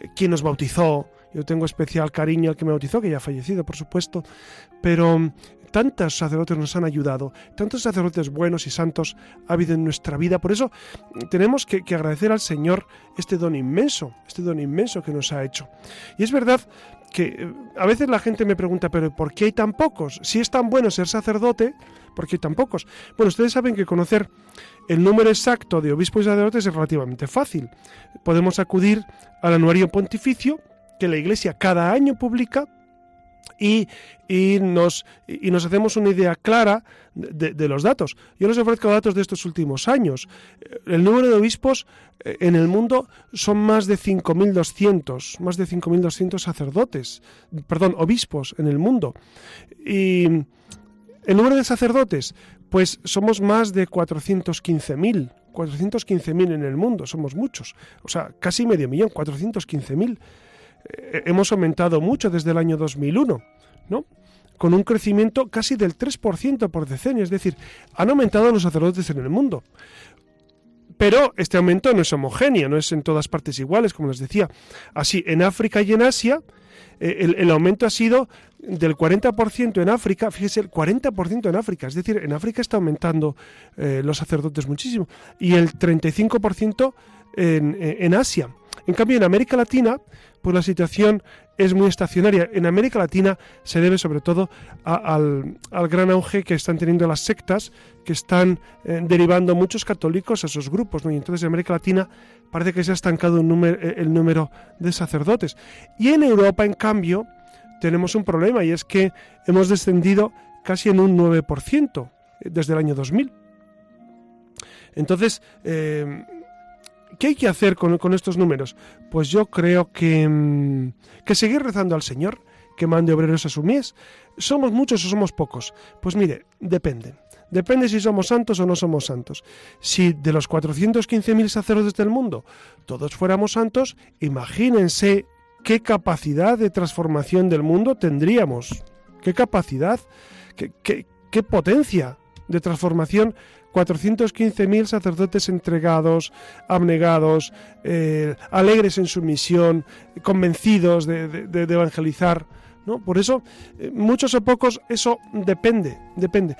eh, quien nos bautizó. Yo tengo especial cariño al que me bautizó, que ya ha fallecido, por supuesto, pero mm, tantos sacerdotes nos han ayudado, tantos sacerdotes buenos y santos ha habido en nuestra vida. Por eso mm, tenemos que, que, agradecer al Señor este don inmenso, este don inmenso que nos ha hecho. Y es verdad que eh, a veces la gente me pregunta, pero ¿por qué hay tan pocos? Si es tan bueno ser sacerdote, ¿por qué hay tan pocos? Bueno, ustedes saben que conocer el número exacto de obispos y sacerdotes es relativamente fácil. Podemos acudir al anuario pontificio que la Iglesia cada año publica y, nos, y nos hacemos una idea clara de, los datos. Yo les ofrezco datos de estos últimos años. El número de obispos eh, en el mundo son más de 5.200, más de 5.200 sacerdotes, perdón, obispos en el mundo. Y el número de sacerdotes, pues somos más de 415.000. 415.000 en el mundo, somos muchos. O sea, casi medio millón, 415.000. Eh, hemos aumentado mucho desde el año 2001, ¿no? Con un crecimiento casi del 3% por decenio, es decir, han aumentado los sacerdotes en el mundo. Pero este aumento no es homogéneo, no es en todas partes iguales, como les decía. Así, en África y en Asia, eh, el, aumento ha sido del 40% en África, fíjese, el 40% en África, es decir, en África está aumentando eh, los sacerdotes muchísimo, y el 35% en, en Asia. En cambio, en América Latina, pues la situación es muy estacionaria. En América Latina se debe sobre todo al, gran auge que están teniendo las sectas, que están eh, derivando muchos católicos a esos grupos. Y entonces en América Latina parece que se ha estancado eh, el número de sacerdotes. Y en Europa, en cambio, tenemos un problema y es que hemos descendido casi en un 9% eh, desde el año 2000. Entonces, ¿Qué hay que hacer con, estos números? Pues yo creo que, mm, que seguir rezando al Señor, que mande obreros a su mies. ¿Somos muchos o somos pocos? Pues mire, depende. Depende si somos santos o no somos santos. Si de los 415.000 sacerdotes del mundo todos fuéramos santos, imagínense qué capacidad de transformación del mundo tendríamos. ¿Qué capacidad? ¿Qué, qué, qué potencia de transformación 415.000 sacerdotes entregados, abnegados, eh, alegres en su misión, convencidos de, evangelizar. ¿no? Por eso, eh, muchos o pocos, eso depende, depende.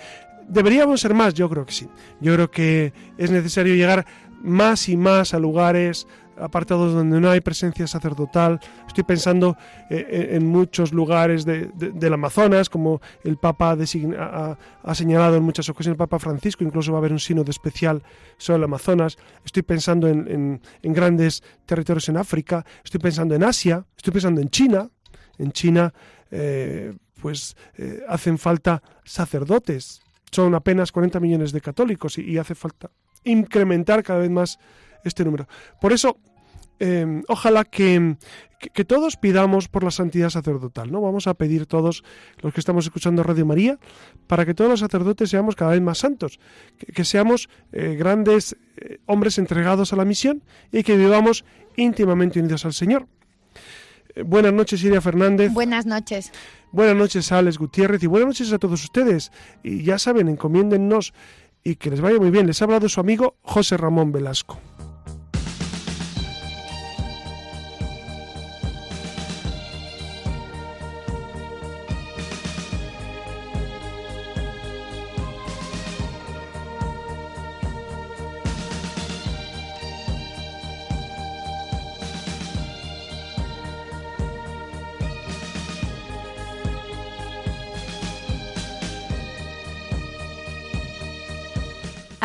¿Deberíamos ser más? Yo creo que sí. Yo creo que es necesario llegar más y más a lugares apartados donde no hay presencia sacerdotal. Estoy pensando eh, en muchos lugares del Amazonas, como el Papa ha, señalado en muchas ocasiones, el Papa Francisco, incluso va a haber un sínodo especial sobre el Amazonas. Estoy pensando en, grandes territorios en África, estoy pensando en Asia, estoy pensando en China. En China, eh, pues eh, hacen falta sacerdotes. Son apenas 40 millones de católicos y hace falta incrementar cada vez más este número. Por eso, em, ojalá que, que, todos pidamos por la santidad sacerdotal, ¿no? Vamos a pedir todos los que estamos escuchando Radio María para que todos los sacerdotes seamos cada vez más santos, que, seamos eh, grandes eh, hombres entregados a la misión y que vivamos íntimamente unidos al Señor. Eh, buenas noches, Iria Fernández. Buenas noches. Buenas noches, Alex Gutiérrez, y buenas noches a todos ustedes. Y ya saben, encomiéndennos y que les vaya muy bien. Les ha hablado su amigo José Ramón Velasco.